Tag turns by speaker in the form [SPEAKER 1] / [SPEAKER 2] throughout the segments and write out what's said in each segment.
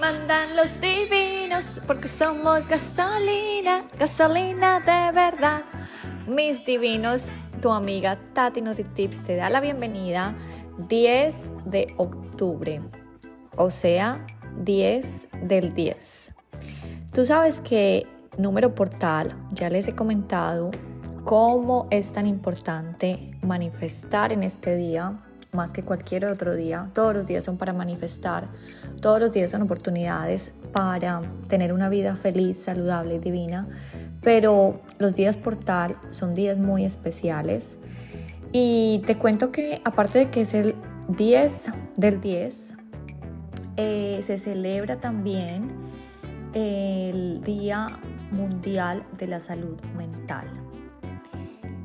[SPEAKER 1] Mandan los divinos porque somos gasolina, gasolina de verdad. Mis divinos, tu amiga Tati Tips te da la bienvenida 10 de octubre, o sea, 10 del 10. Tú sabes que número portal, ya les he comentado cómo es tan importante manifestar en este día más que cualquier otro día. Todos los días son para manifestar, todos los días son oportunidades para tener una vida feliz, saludable y divina, pero los días portal son días muy especiales. Y te cuento que aparte de que es el 10 del 10, eh, se celebra también el Día Mundial de la Salud Mental.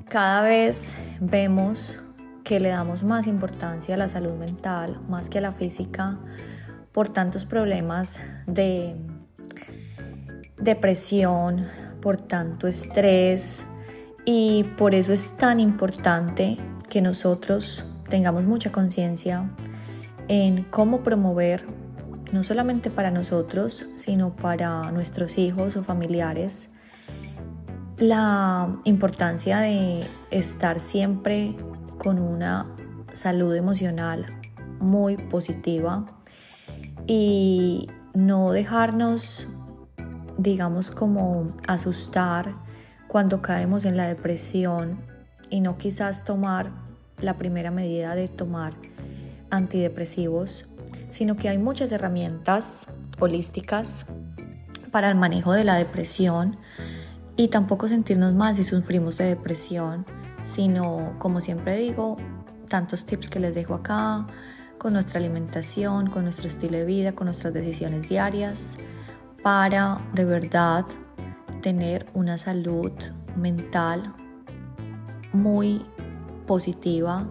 [SPEAKER 1] Cada vez vemos que le damos más importancia a la salud mental más que a la física por tantos problemas de depresión, por tanto estrés y por eso es tan importante que nosotros tengamos mucha conciencia en cómo promover no solamente para nosotros, sino para nuestros hijos o familiares, la importancia de estar siempre con una salud emocional muy positiva y no dejarnos, digamos, como asustar cuando caemos en la depresión y no quizás tomar la primera medida de tomar antidepresivos, sino que hay muchas herramientas holísticas para el manejo de la depresión y tampoco sentirnos mal si sufrimos de depresión sino como siempre digo, tantos tips que les dejo acá, con nuestra alimentación, con nuestro estilo de vida, con nuestras decisiones diarias, para de verdad tener una salud mental muy positiva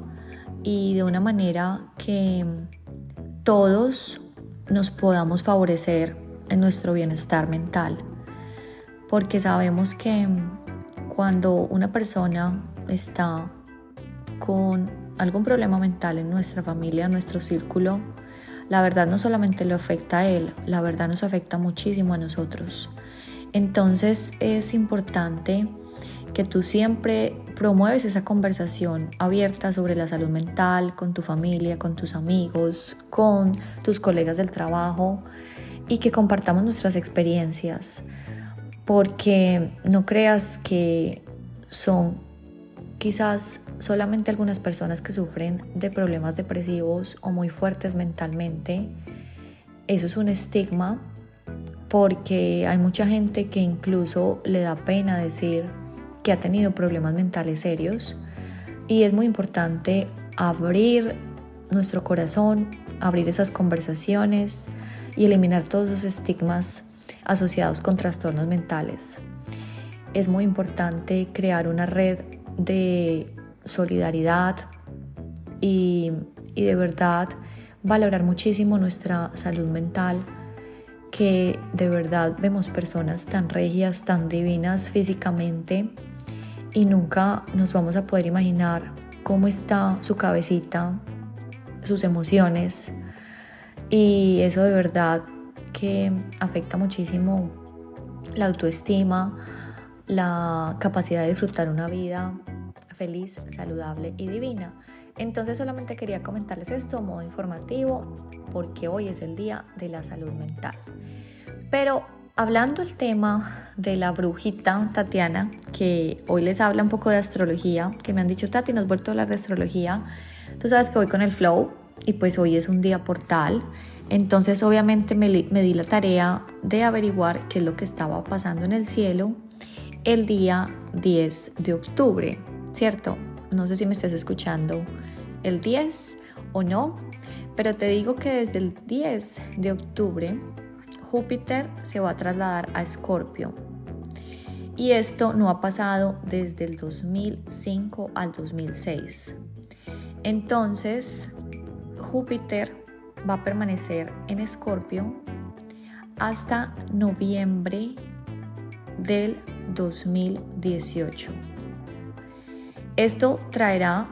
[SPEAKER 1] y de una manera que todos nos podamos favorecer en nuestro bienestar mental. Porque sabemos que cuando una persona está con algún problema mental en nuestra familia, en nuestro círculo, la verdad no solamente lo afecta a él, la verdad nos afecta muchísimo a nosotros. Entonces es importante que tú siempre promueves esa conversación abierta sobre la salud mental con tu familia, con tus amigos, con tus colegas del trabajo y que compartamos nuestras experiencias, porque no creas que son Quizás solamente algunas personas que sufren de problemas depresivos o muy fuertes mentalmente, eso es un estigma porque hay mucha gente que incluso le da pena decir que ha tenido problemas mentales serios y es muy importante abrir nuestro corazón, abrir esas conversaciones y eliminar todos los estigmas asociados con trastornos mentales. Es muy importante crear una red de solidaridad y, de verdad valorar muchísimo nuestra salud mental, que de verdad vemos personas tan regias, tan divinas físicamente y nunca nos vamos a poder imaginar cómo está su cabecita, sus emociones. Y eso de verdad que afecta muchísimo la autoestima, la capacidad de disfrutar una vida feliz, saludable y divina. Entonces solamente quería comentarles esto modo informativo porque hoy es el día de la salud mental. Pero hablando el tema de la brujita Tatiana, que hoy les habla un poco de astrología, que me han dicho Tati, nos vuelto a hablar de astrología. Tú sabes que voy con el flow y pues hoy es un día portal. Entonces obviamente me, me di la tarea de averiguar qué es lo que estaba pasando en el cielo el día 10 de octubre, ¿cierto? No sé si me estás escuchando el 10 o no, pero te digo que desde el 10 de octubre Júpiter se va a trasladar a Escorpio. Y esto no ha pasado desde el 2005 al 2006. Entonces, Júpiter va a permanecer en Escorpio hasta noviembre del 2018. Esto traerá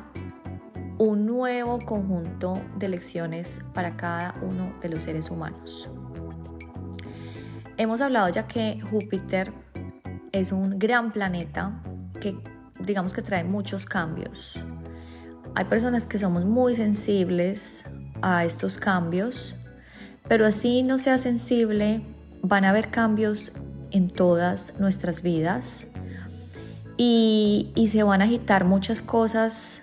[SPEAKER 1] un nuevo conjunto de lecciones para cada uno de los seres humanos. Hemos hablado ya que Júpiter es un gran planeta que digamos que trae muchos cambios. Hay personas que somos muy sensibles a estos cambios, pero así no sea sensible, van a haber cambios en todas nuestras vidas y, se van a agitar muchas cosas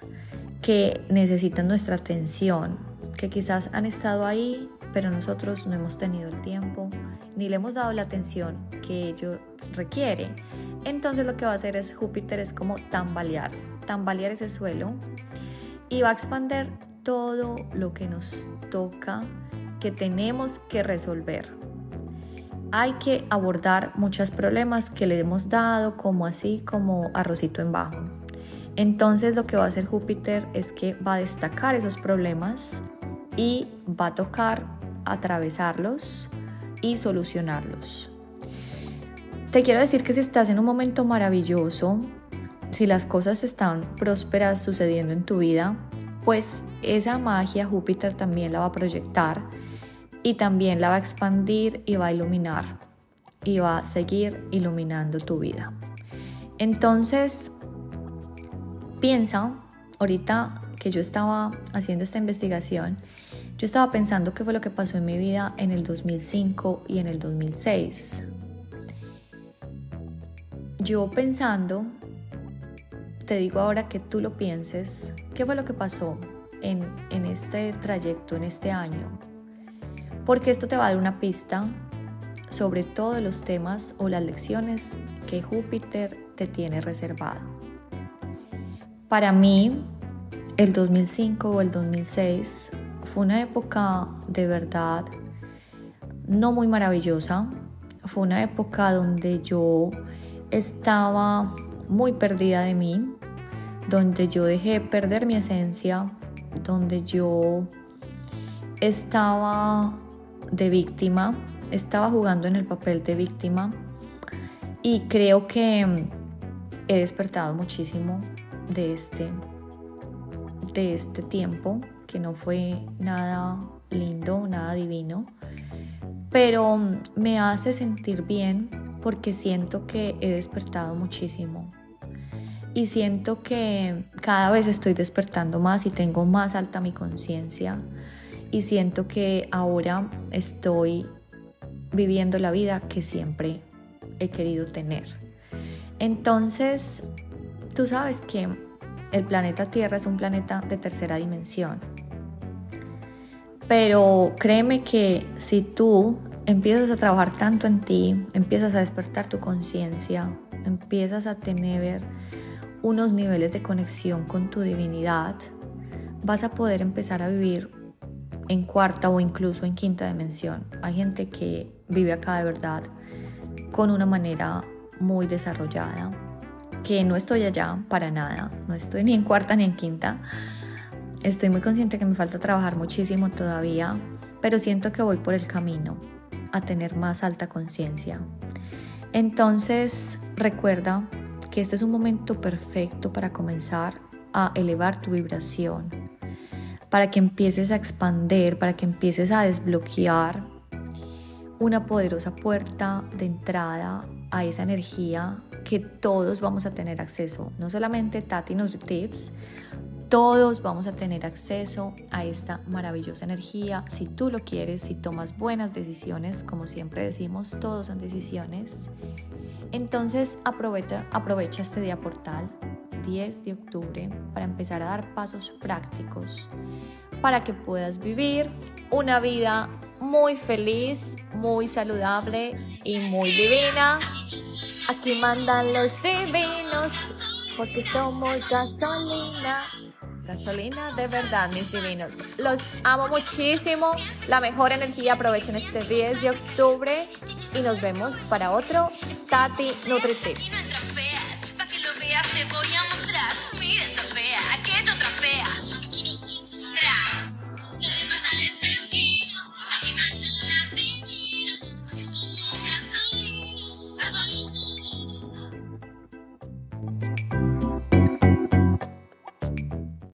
[SPEAKER 1] que necesitan nuestra atención, que quizás han estado ahí, pero nosotros no hemos tenido el tiempo ni le hemos dado la atención que ello requiere. Entonces lo que va a hacer es Júpiter es como tambalear, tambalear ese suelo y va a expander todo lo que nos toca, que tenemos que resolver. Hay que abordar muchos problemas que le hemos dado, como así como arrocito en bajo. Entonces lo que va a hacer Júpiter es que va a destacar esos problemas y va a tocar atravesarlos y solucionarlos. Te quiero decir que si estás en un momento maravilloso, si las cosas están prósperas sucediendo en tu vida, pues esa magia Júpiter también la va a proyectar y también la va a expandir y va a iluminar y va a seguir iluminando tu vida. Entonces, piensa, ahorita que yo estaba haciendo esta investigación, yo estaba pensando qué fue lo que pasó en mi vida en el 2005 y en el 2006. Yo pensando, te digo ahora que tú lo pienses, qué fue lo que pasó en, en este trayecto, en este año. Porque esto te va a dar una pista sobre todos los temas o las lecciones que Júpiter te tiene reservado. Para mí, el 2005 o el 2006 fue una época de verdad no muy maravillosa. Fue una época donde yo estaba muy perdida de mí, donde yo dejé perder mi esencia, donde yo estaba de víctima, estaba jugando en el papel de víctima y creo que he despertado muchísimo de este, de este tiempo, que no fue nada lindo, nada divino, pero me hace sentir bien porque siento que he despertado muchísimo. Y siento que cada vez estoy despertando más y tengo más alta mi conciencia. Y siento que ahora estoy viviendo la vida que siempre he querido tener. Entonces, Tú sabes que el planeta Tierra es un planeta de tercera dimensión. Pero créeme que si tú empiezas a trabajar tanto en ti, empiezas a despertar tu conciencia, empiezas a tener unos niveles de conexión con tu divinidad, vas a poder empezar a vivir en cuarta o incluso en quinta dimensión. Hay gente que vive acá de verdad con una manera muy desarrollada que no estoy allá para nada, no estoy ni en cuarta ni en quinta. Estoy muy consciente que me falta trabajar muchísimo todavía, pero siento que voy por el camino a tener más alta conciencia. Entonces, recuerda que este es un momento perfecto para comenzar a elevar tu vibración, para que empieces a expander, para que empieces a desbloquear una poderosa puerta de entrada a esa energía que todos vamos a tener acceso, no solamente Tati nos tips, todos vamos a tener acceso a esta maravillosa energía. Si tú lo quieres, si tomas buenas decisiones, como siempre decimos, todos son decisiones. Entonces aprovecha, aprovecha este día portal 10 de octubre para empezar a dar pasos prácticos para que puedas vivir una vida muy feliz, muy saludable y muy divina. Aquí mandan los divinos, porque somos gasolina. Gasolina de verdad, mis divinos. Los amo muchísimo. La mejor energía aprovechen este 10 de octubre y nos vemos para otro Tati Nutritips.